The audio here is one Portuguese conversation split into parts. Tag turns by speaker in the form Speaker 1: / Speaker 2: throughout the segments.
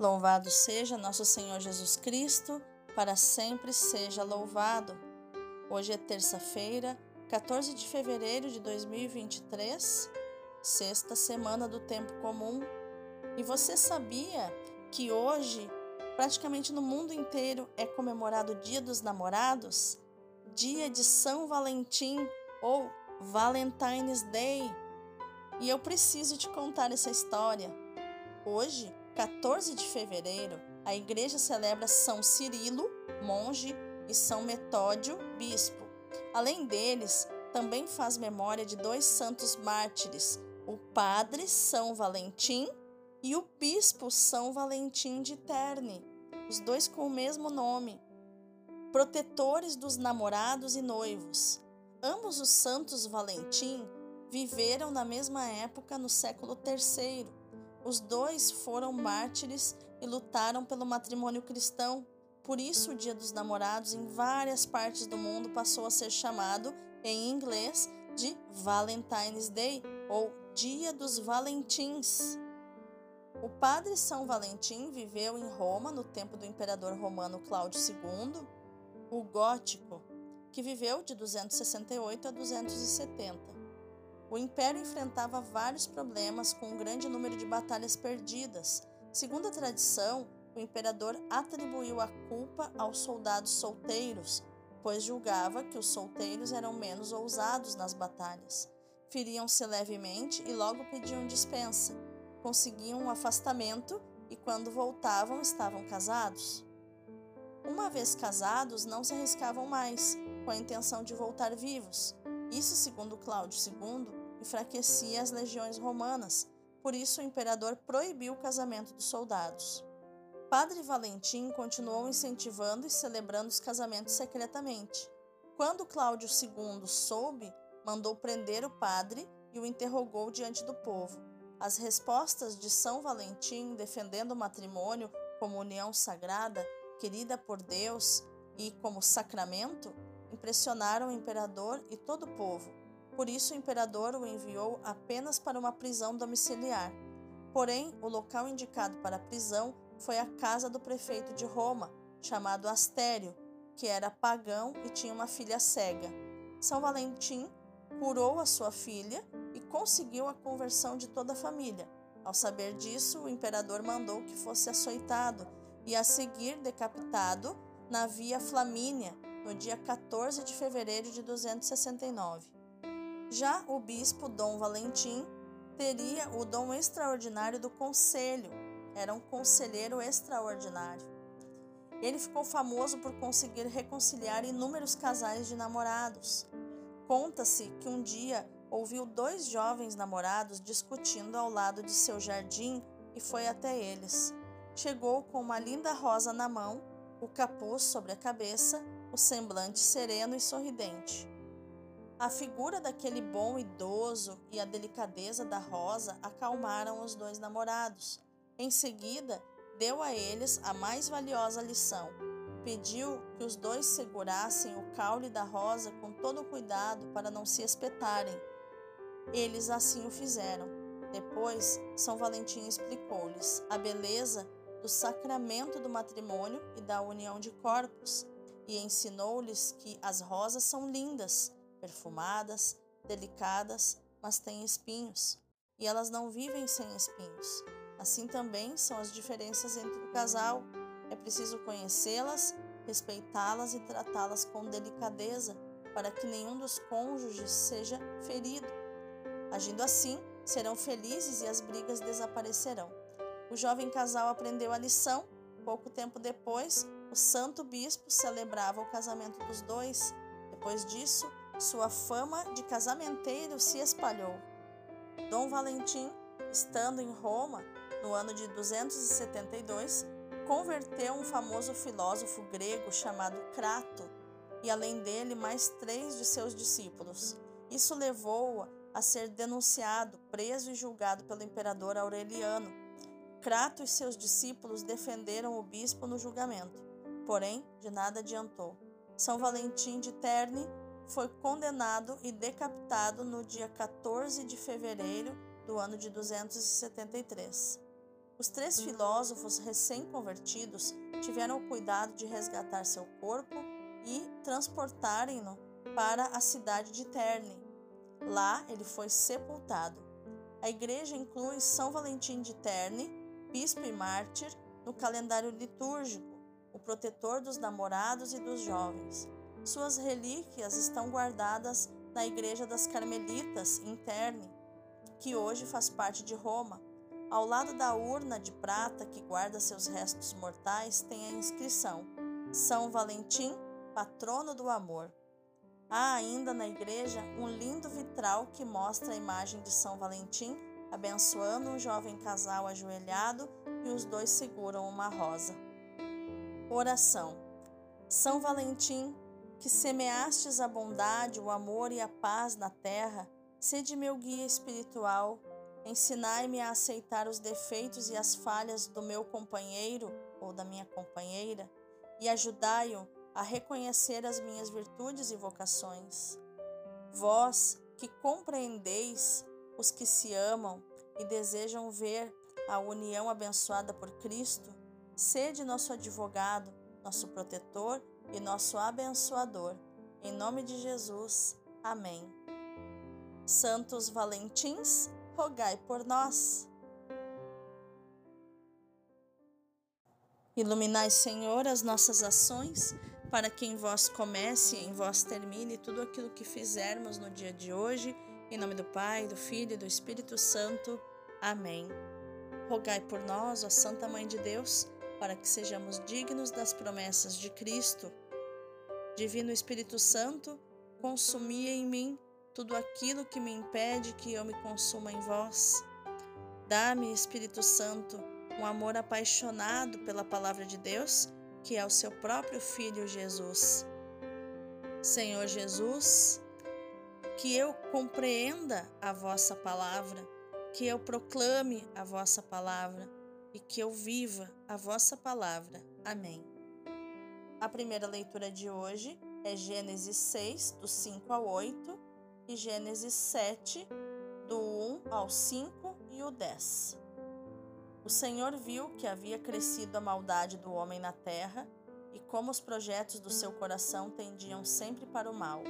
Speaker 1: Louvado seja nosso Senhor Jesus Cristo, para sempre seja louvado. Hoje é terça-feira, 14 de fevereiro de 2023, sexta semana do tempo comum. E você sabia que hoje, praticamente no mundo inteiro, é comemorado o Dia dos Namorados? Dia de São Valentim ou Valentine's Day? E eu preciso te contar essa história. Hoje, 14 de fevereiro, a igreja celebra São Cirilo, monge, e São Metódio, bispo. Além deles, também faz memória de dois santos mártires, o padre São Valentim e o bispo São Valentim de Terne, os dois com o mesmo nome, protetores dos namorados e noivos. Ambos os santos Valentim viveram na mesma época no século III os dois foram mártires e lutaram pelo matrimônio cristão. Por isso, o Dia dos Namorados em várias partes do mundo passou a ser chamado, em inglês, de Valentine's Day ou Dia dos Valentins. O padre São Valentim viveu em Roma no tempo do imperador romano Cláudio II, o gótico, que viveu de 268 a 270. O império enfrentava vários problemas com um grande número de batalhas perdidas. Segundo a tradição, o imperador atribuiu a culpa aos soldados solteiros, pois julgava que os solteiros eram menos ousados nas batalhas. Feriam-se levemente e logo pediam dispensa. Conseguiam um afastamento e, quando voltavam, estavam casados. Uma vez casados, não se arriscavam mais, com a intenção de voltar vivos. Isso, segundo Cláudio II, enfraquecia as legiões romanas, por isso o imperador proibiu o casamento dos soldados. Padre Valentim continuou incentivando e celebrando os casamentos secretamente. Quando Cláudio II soube, mandou prender o padre e o interrogou diante do povo. As respostas de São Valentim defendendo o matrimônio como união sagrada, querida por Deus e como sacramento, impressionaram o imperador e todo o povo. Por isso, o imperador o enviou apenas para uma prisão domiciliar. Porém, o local indicado para a prisão foi a casa do prefeito de Roma, chamado Astério, que era pagão e tinha uma filha cega. São Valentim curou a sua filha e conseguiu a conversão de toda a família. Ao saber disso, o imperador mandou que fosse açoitado e a seguir decapitado na Via Flamínia, no dia 14 de fevereiro de 269. Já o bispo Dom Valentim teria o dom extraordinário do conselho, era um conselheiro extraordinário. Ele ficou famoso por conseguir reconciliar inúmeros casais de namorados. Conta-se que um dia ouviu dois jovens namorados discutindo ao lado de seu jardim e foi até eles. Chegou com uma linda rosa na mão, o capuz sobre a cabeça, semblante sereno e sorridente. A figura daquele bom idoso e a delicadeza da Rosa acalmaram os dois namorados. Em seguida, deu a eles a mais valiosa lição. Pediu que os dois segurassem o caule da rosa com todo cuidado para não se espetarem. Eles assim o fizeram. Depois, São Valentim explicou-lhes a beleza do sacramento do matrimônio e da união de corpos, e ensinou-lhes que as rosas são lindas perfumadas, delicadas, mas têm espinhos, e elas não vivem sem espinhos. Assim também são as diferenças entre o casal. É preciso conhecê-las, respeitá-las e tratá-las com delicadeza, para que nenhum dos cônjuges seja ferido. Agindo assim, serão felizes e as brigas desaparecerão. O jovem casal aprendeu a lição. Pouco tempo depois, o santo bispo celebrava o casamento dos dois. Depois disso, sua fama de casamenteiro se espalhou. Dom Valentim, estando em Roma no ano de 272, converteu um famoso filósofo grego chamado Crato e, além dele, mais três de seus discípulos. Isso levou-o a ser denunciado, preso e julgado pelo imperador Aureliano. Crato e seus discípulos defenderam o bispo no julgamento, porém de nada adiantou. São Valentim de Terni foi condenado e decapitado no dia 14 de fevereiro do ano de 273. Os três filósofos recém-convertidos tiveram o cuidado de resgatar seu corpo e transportarem-no para a cidade de Terni. Lá ele foi sepultado. A igreja inclui São Valentim de Terni, bispo e mártir, no calendário litúrgico, o protetor dos namorados e dos jovens. Suas relíquias estão guardadas na Igreja das Carmelitas, em Terni, que hoje faz parte de Roma. Ao lado da urna de prata que guarda seus restos mortais tem a inscrição: São Valentim, patrono do amor. Há ainda na igreja um lindo vitral que mostra a imagem de São Valentim abençoando um jovem casal ajoelhado e os dois seguram uma rosa. Oração. São Valentim, que semeastes a bondade, o amor e a paz na terra, sede meu guia espiritual, ensinai-me a aceitar os defeitos e as falhas do meu companheiro ou da minha companheira e ajudai-o a reconhecer as minhas virtudes e vocações. Vós que compreendeis os que se amam e desejam ver a união abençoada por Cristo, sede nosso advogado, nosso protetor e nosso abençoador. Em nome de Jesus. Amém. Santos Valentins, rogai por nós. Iluminai, Senhor, as nossas ações, para que em vós comece e em vós termine tudo aquilo que fizermos no dia de hoje. Em nome do Pai, do Filho e do Espírito Santo. Amém. Rogai por nós, ó Santa Mãe de Deus, para que sejamos dignos das promessas de Cristo. Divino Espírito Santo, consumi em mim tudo aquilo que me impede que eu me consuma em vós. Dá-me, Espírito Santo, um amor apaixonado pela palavra de Deus, que é o seu próprio Filho Jesus. Senhor Jesus, que eu compreenda a vossa palavra, que eu proclame a vossa palavra e que eu viva a vossa palavra. Amém. A primeira leitura de hoje é Gênesis 6, do 5 ao 8 e Gênesis 7, do 1 ao 5 e o 10. O Senhor viu que havia crescido a maldade do homem na terra e como os projetos do seu coração tendiam sempre para o mal.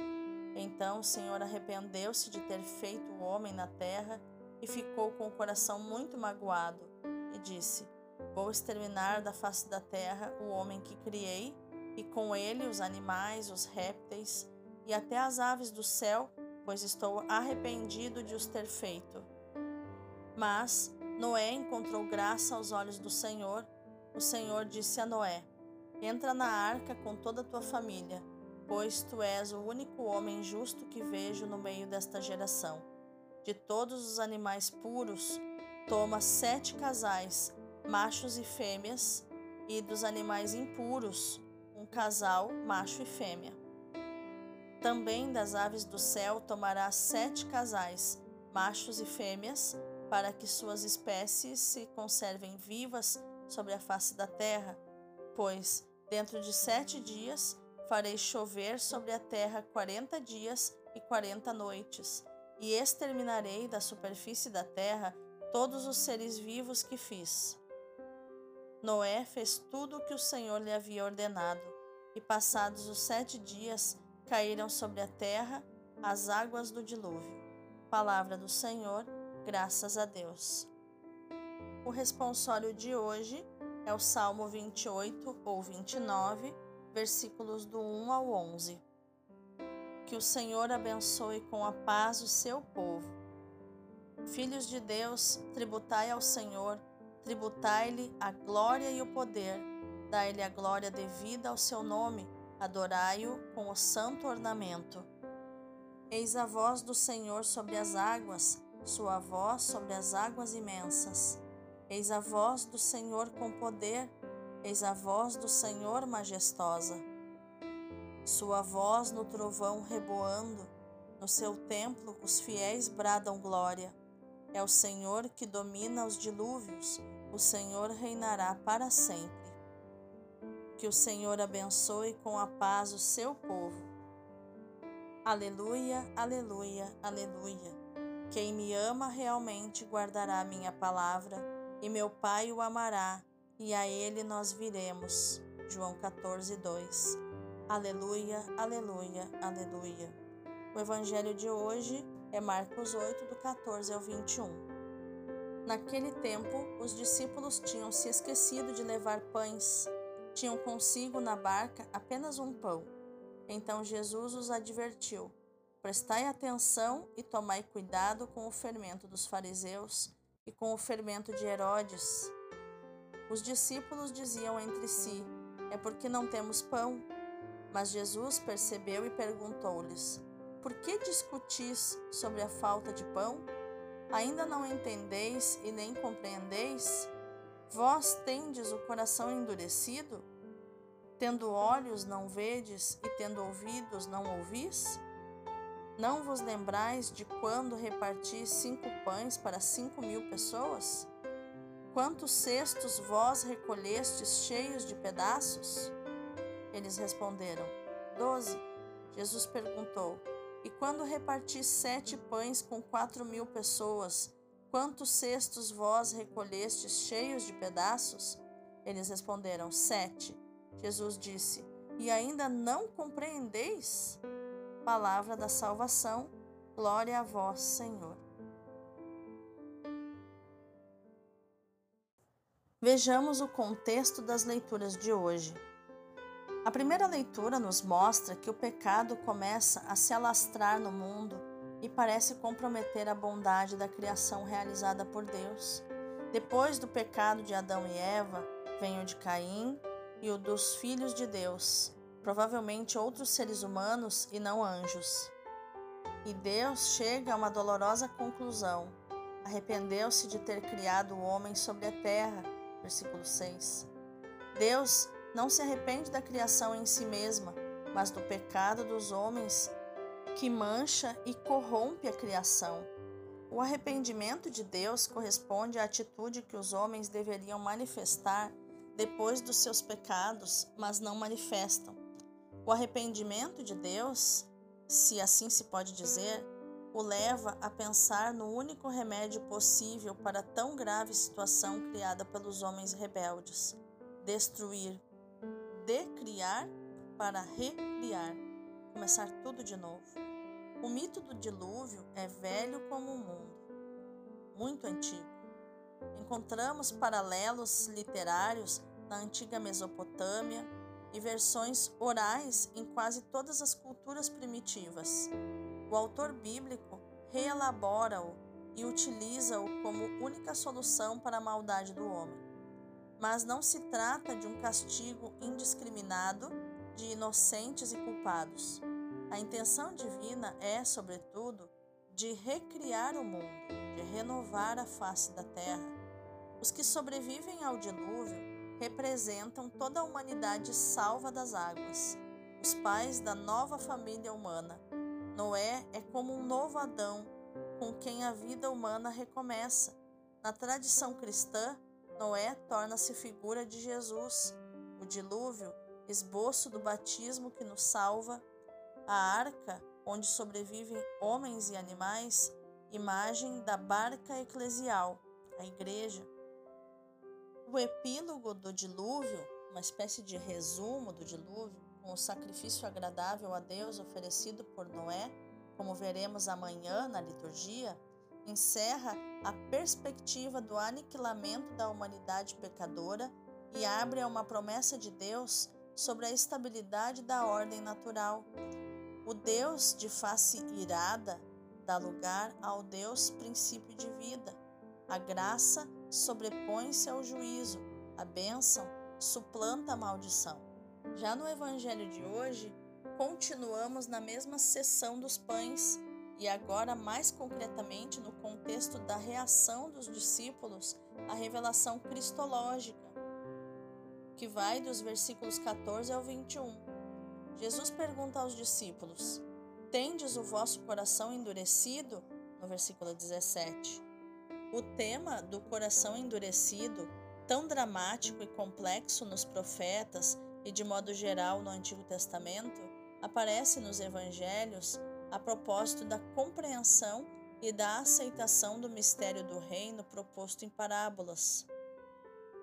Speaker 1: Então o Senhor arrependeu-se de ter feito o homem na terra e ficou com o coração muito magoado e disse: Vou exterminar da face da terra o homem que criei, e com ele os animais, os répteis e até as aves do céu, pois estou arrependido de os ter feito. Mas Noé encontrou graça aos olhos do Senhor. O Senhor disse a Noé: Entra na arca com toda a tua família, pois tu és o único homem justo que vejo no meio desta geração. De todos os animais puros, toma sete casais, machos e fêmeas, e dos animais impuros, um casal, macho e fêmea. Também das aves do céu tomará sete casais, machos e fêmeas, para que suas espécies se conservem vivas sobre a face da terra, pois dentro de sete dias farei chover sobre a terra quarenta dias e quarenta noites, e exterminarei da superfície da terra todos os seres vivos que fiz. Noé fez tudo o que o Senhor lhe havia ordenado, e passados os sete dias, caíram sobre a terra as águas do dilúvio. Palavra do Senhor, graças a Deus. O responsório de hoje é o Salmo 28 ou 29, versículos do 1 ao 11. Que o Senhor abençoe com a paz o seu povo. Filhos de Deus, tributai ao Senhor, tributai-lhe a glória e o poder, dai-lhe a glória devida ao seu nome adorai-o com o santo ornamento. Eis a voz do Senhor sobre as águas, sua voz sobre as águas imensas. Eis a voz do Senhor com poder, eis a voz do Senhor majestosa. Sua voz no trovão reboando, no seu templo os fiéis bradam glória. É o Senhor que domina os dilúvios, o Senhor reinará para sempre. Que o Senhor abençoe com a paz o seu povo. Aleluia, aleluia, aleluia. Quem me ama realmente guardará minha palavra, e meu Pai o amará, e a ele nós viremos. João 14, 2. Aleluia, aleluia, aleluia. O evangelho de hoje é Marcos 8, do 14 ao 21. Naquele tempo, os discípulos tinham se esquecido de levar pães. Tinham consigo na barca apenas um pão. Então Jesus os advertiu: Prestai atenção e tomai cuidado com o fermento dos fariseus e com o fermento de Herodes. Os discípulos diziam entre si: É porque não temos pão. Mas Jesus percebeu e perguntou-lhes: Por que discutis sobre a falta de pão? Ainda não entendeis e nem compreendeis? Vós tendes o coração endurecido? Tendo olhos, não vedes, e tendo ouvidos, não ouvis? Não vos lembrais de quando reparti cinco pães para cinco mil pessoas? Quantos cestos vós recolhestes cheios de pedaços? Eles responderam: Doze. Jesus perguntou: E quando reparti sete pães com quatro mil pessoas, quantos cestos vós recolhestes cheios de pedaços? Eles responderam: Sete. Jesus disse: E ainda não compreendeis? Palavra da salvação, glória a vós, Senhor. Vejamos o contexto das leituras de hoje. A primeira leitura nos mostra que o pecado começa a se alastrar no mundo e parece comprometer a bondade da criação realizada por Deus. Depois do pecado de Adão e Eva, vem o de Caim e o dos filhos de Deus, provavelmente outros seres humanos e não anjos. E Deus chega a uma dolorosa conclusão. Arrependeu-se de ter criado o homem sobre a terra. Versículo 6. Deus não se arrepende da criação em si mesma, mas do pecado dos homens que mancha e corrompe a criação. O arrependimento de Deus corresponde à atitude que os homens deveriam manifestar depois dos seus pecados, mas não manifestam. O arrependimento de Deus, se assim se pode dizer, o leva a pensar no único remédio possível para tão grave situação criada pelos homens rebeldes: destruir, decriar para recriar, começar tudo de novo. O mito do dilúvio é velho como o mundo, muito antigo. Encontramos paralelos literários na antiga Mesopotâmia, e versões orais em quase todas as culturas primitivas. O autor bíblico reelabora-o e utiliza-o como única solução para a maldade do homem. Mas não se trata de um castigo indiscriminado de inocentes e culpados. A intenção divina é, sobretudo, de recriar o mundo, de renovar a face da terra. Os que sobrevivem ao dilúvio representam toda a humanidade salva das águas, os pais da nova família humana. Noé é como um novo Adão, com quem a vida humana recomeça. Na tradição cristã, Noé torna-se figura de Jesus, o dilúvio, esboço do batismo que nos salva, a arca, onde sobrevivem homens e animais, imagem da barca eclesial, a igreja. O epílogo do dilúvio, uma espécie de resumo do dilúvio, o sacrifício agradável a Deus oferecido por Noé, como veremos amanhã na liturgia, encerra a perspectiva do aniquilamento da humanidade pecadora e abre a uma promessa de Deus sobre a estabilidade da ordem natural. O Deus de face irada dá lugar ao Deus princípio de vida. A graça sobrepõe-se ao juízo, a bênção suplanta a maldição. Já no evangelho de hoje, continuamos na mesma sessão dos pães e agora mais concretamente no contexto da reação dos discípulos à revelação cristológica, que vai dos versículos 14 ao 21. Jesus pergunta aos discípulos: Tendes o vosso coração endurecido? No versículo 17. O tema do coração endurecido, tão dramático e complexo nos profetas e de modo geral no Antigo Testamento, aparece nos evangelhos a propósito da compreensão e da aceitação do mistério do reino proposto em parábolas,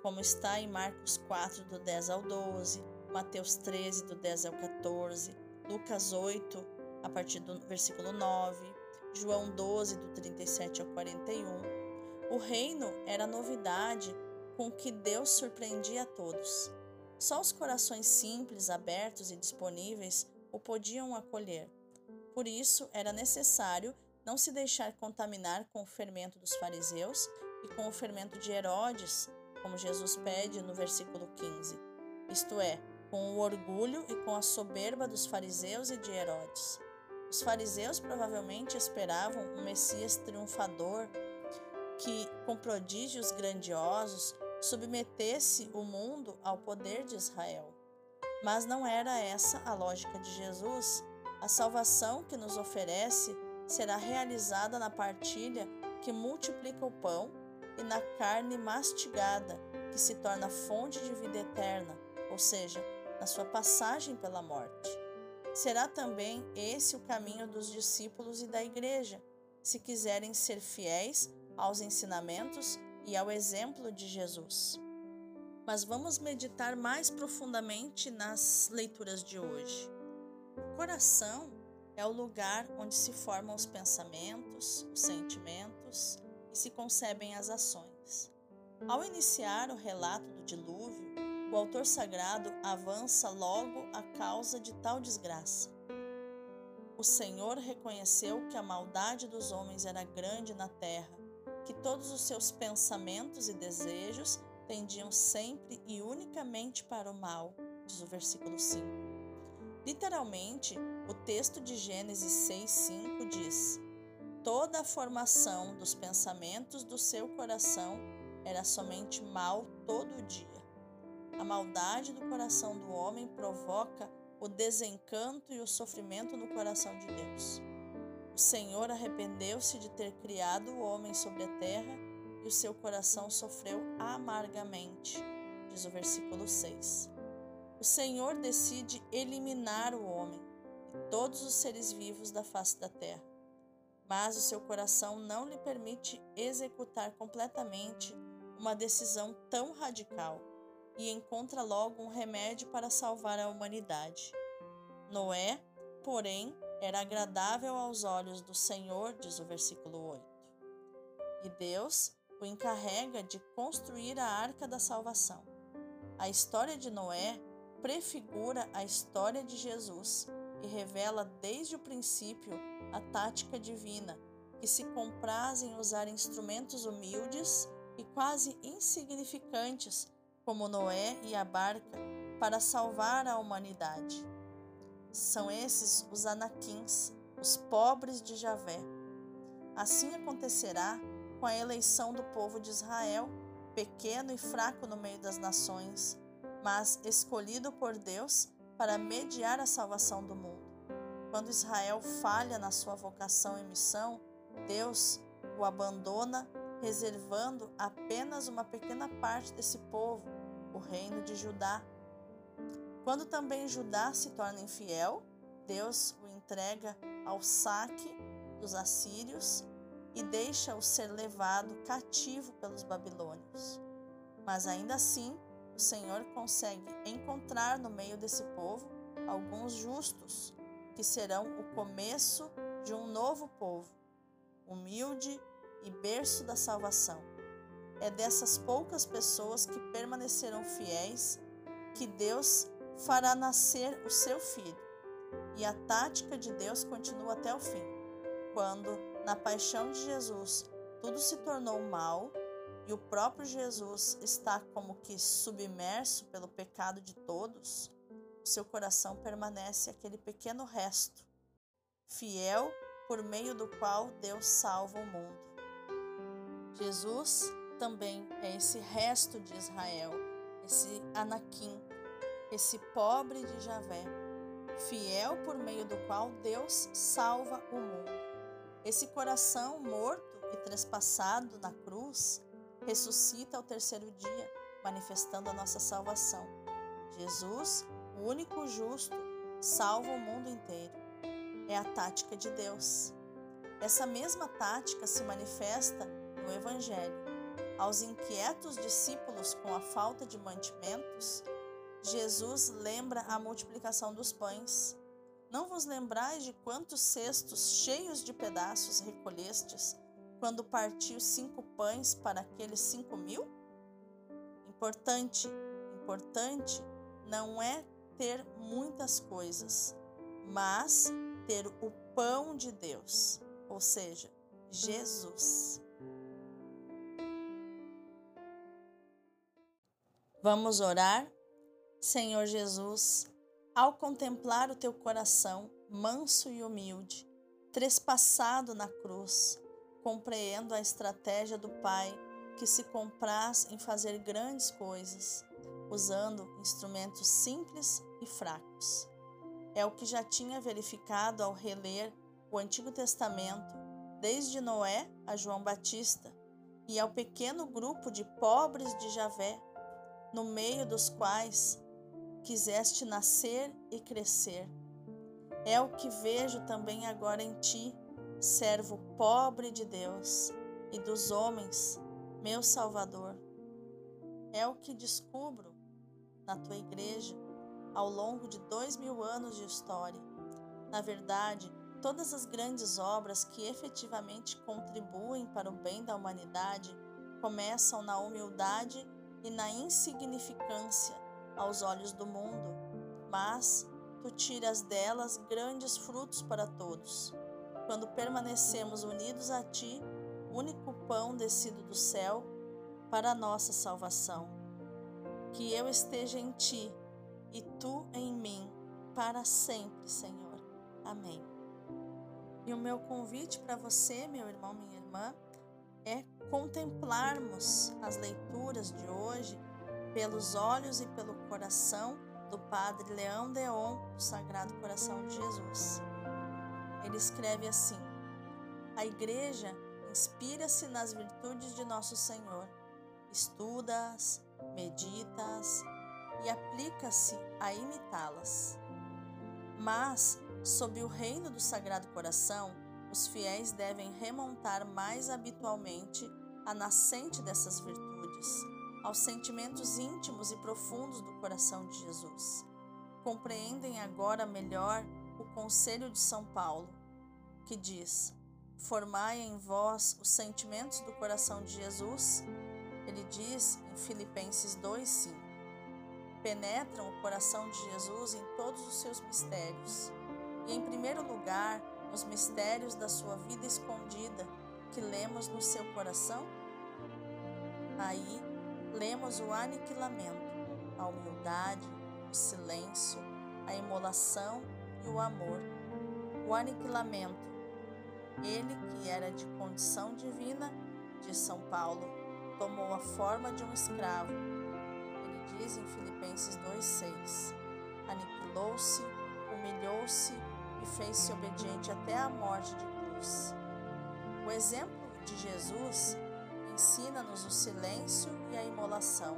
Speaker 1: como está em Marcos 4, do 10 ao 12, Mateus 13, do 10 ao 14, Lucas 8, a partir do versículo 9, João 12, do 37 ao 41. O reino era novidade com que Deus surpreendia a todos. Só os corações simples, abertos e disponíveis o podiam acolher. Por isso, era necessário não se deixar contaminar com o fermento dos fariseus e com o fermento de Herodes, como Jesus pede no versículo 15, isto é, com o orgulho e com a soberba dos fariseus e de Herodes. Os fariseus provavelmente esperavam um Messias triunfador que, com prodígios grandiosos, submetesse o mundo ao poder de Israel. Mas não era essa a lógica de Jesus. A salvação que nos oferece será realizada na partilha que multiplica o pão e na carne mastigada, que se torna fonte de vida eterna, ou seja, na sua passagem pela morte. Será também esse o caminho dos discípulos e da igreja, se quiserem ser fiéis aos ensinamentos e ao exemplo de Jesus. Mas vamos meditar mais profundamente nas leituras de hoje. O coração é o lugar onde se formam os pensamentos, os sentimentos e se concebem as ações. Ao iniciar o relato do dilúvio, o autor sagrado avança logo a causa de tal desgraça. O Senhor reconheceu que a maldade dos homens era grande na terra, que todos os seus pensamentos e desejos tendiam sempre e unicamente para o mal, diz o versículo 5. Literalmente, o texto de Gênesis 6:5 diz: Toda a formação dos pensamentos do seu coração era somente mal todo o dia. A maldade do coração do homem provoca o desencanto e o sofrimento no coração de Deus. O Senhor arrependeu-se de ter criado o homem sobre a terra e o seu coração sofreu amargamente, diz o versículo 6. O Senhor decide eliminar o homem e todos os seres vivos da face da terra, mas o seu coração não lhe permite executar completamente uma decisão tão radical e encontra logo um remédio para salvar a humanidade. Noé, porém, era agradável aos olhos do Senhor, diz o versículo 8. E Deus o encarrega de construir a arca da salvação. A história de Noé prefigura a história de Jesus e revela desde o princípio a tática divina, que se compraz em usar instrumentos humildes e quase insignificantes como Noé e a barca, para salvar a humanidade. São esses os anaquins, os pobres de Javé. Assim acontecerá com a eleição do povo de Israel, pequeno e fraco no meio das nações, mas escolhido por Deus para mediar a salvação do mundo. Quando Israel falha na sua vocação e missão, Deus o abandona, reservando apenas uma pequena parte desse povo o reino de Judá. Quando também Judá se torna infiel, Deus o entrega ao saque dos assírios e deixa-o ser levado cativo pelos babilônios. Mas ainda assim, o Senhor consegue encontrar no meio desse povo alguns justos, que serão o começo de um novo povo, humilde e berço da salvação. É dessas poucas pessoas que permanecerão fiéis que Deus fará nascer o seu filho. E a tática de Deus continua até o fim. Quando, na paixão de Jesus, tudo se tornou mal e o próprio Jesus está como que submerso pelo pecado de todos, o seu coração permanece aquele pequeno resto, fiel por meio do qual Deus salva o mundo. Jesus também é esse resto de Israel, esse Anakim, esse pobre de Javé, fiel por meio do qual Deus salva o mundo. Esse coração morto e trespassado na cruz ressuscita ao terceiro dia, manifestando a nossa salvação. Jesus, o único justo, salva o mundo inteiro. É a tática de Deus. Essa mesma tática se manifesta no Evangelho. Aos inquietos discípulos com a falta de mantimentos, Jesus lembra a multiplicação dos pães. Não vos lembrais de quantos cestos cheios de pedaços recolhestes quando partiu cinco pães para aqueles cinco mil? Importante, importante não é ter muitas coisas, mas ter o pão de Deus, ou seja, Jesus. Vamos orar? Senhor Jesus, ao contemplar o teu coração manso e humilde, trespassado na cruz, compreendo a estratégia do Pai que se compraz em fazer grandes coisas, usando instrumentos simples e fracos. É o que já tinha verificado ao reler o Antigo Testamento, desde Noé a João Batista, e ao pequeno grupo de pobres de Javé, no meio dos quais quiseste nascer e crescer. É o que vejo também agora em ti, servo pobre de Deus e dos homens, meu Salvador. É o que descubro na tua igreja ao longo de dois mil anos de história. Na verdade, todas as grandes obras que efetivamente contribuem para o bem da humanidade começam na humildade e na insignificância aos olhos do mundo, mas tu tiras delas grandes frutos para todos. Quando permanecemos unidos a ti, único pão descido do céu para nossa salvação. Que eu esteja em ti e tu em mim para sempre, Senhor. Amém. E o meu convite para você, meu irmão, minha irmã, é contemplarmos as leituras de hoje pelos olhos e pelo coração do Padre Leão Deon, do Sagrado Coração de Jesus. Ele escreve assim: A Igreja inspira-se nas virtudes de Nosso Senhor, estuda-as, medita-as e aplica-se a imitá-las. Mas, sob o reino do Sagrado Coração, os fiéis devem remontar mais habitualmente a nascente dessas virtudes, aos sentimentos íntimos e profundos do coração de Jesus. Compreendem agora melhor o conselho de São Paulo, que diz: Formai em vós os sentimentos do coração de Jesus. Ele diz em Filipenses 2:5. Penetram o coração de Jesus em todos os seus mistérios. E em primeiro lugar, nos mistérios da sua vida escondida, que lemos no seu coração? Aí lemos o aniquilamento, a humildade, o silêncio, a imolação e o amor. O aniquilamento, ele que era de condição divina, de São Paulo, tomou a forma de um escravo. Ele diz em Filipenses 2,6: Aniquilou-se, humilhou-se e fez-se obediente até a morte de cruz. O exemplo de Jesus ensina-nos o silêncio e a imolação.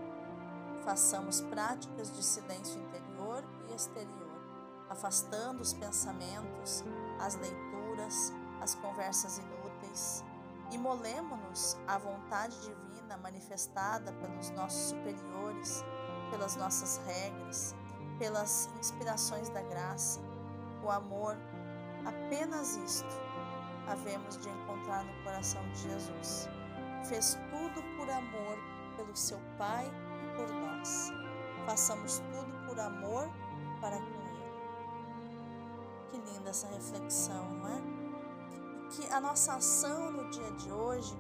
Speaker 1: Façamos práticas de silêncio interior e exterior, afastando os pensamentos, as leituras, as conversas inúteis. Imolemo-nos à vontade divina manifestada pelos nossos superiores, pelas nossas regras, pelas inspirações da graça, o amor, apenas isto havemos de encontrar no coração de Jesus. Fez tudo por amor pelo seu Pai e por nós. Façamos tudo por amor para com Ele. Que linda essa reflexão, não é? Que a nossa ação no dia de hoje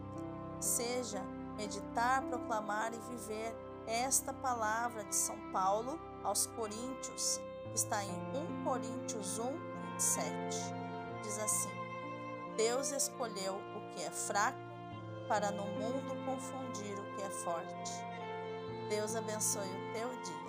Speaker 1: seja meditar, proclamar e viver esta palavra de São Paulo aos Coríntios, que está em 1 Coríntios 1, 27. Diz assim: Deus escolheu o que é fraco para no mundo confundir o que é forte. Deus abençoe o teu dia.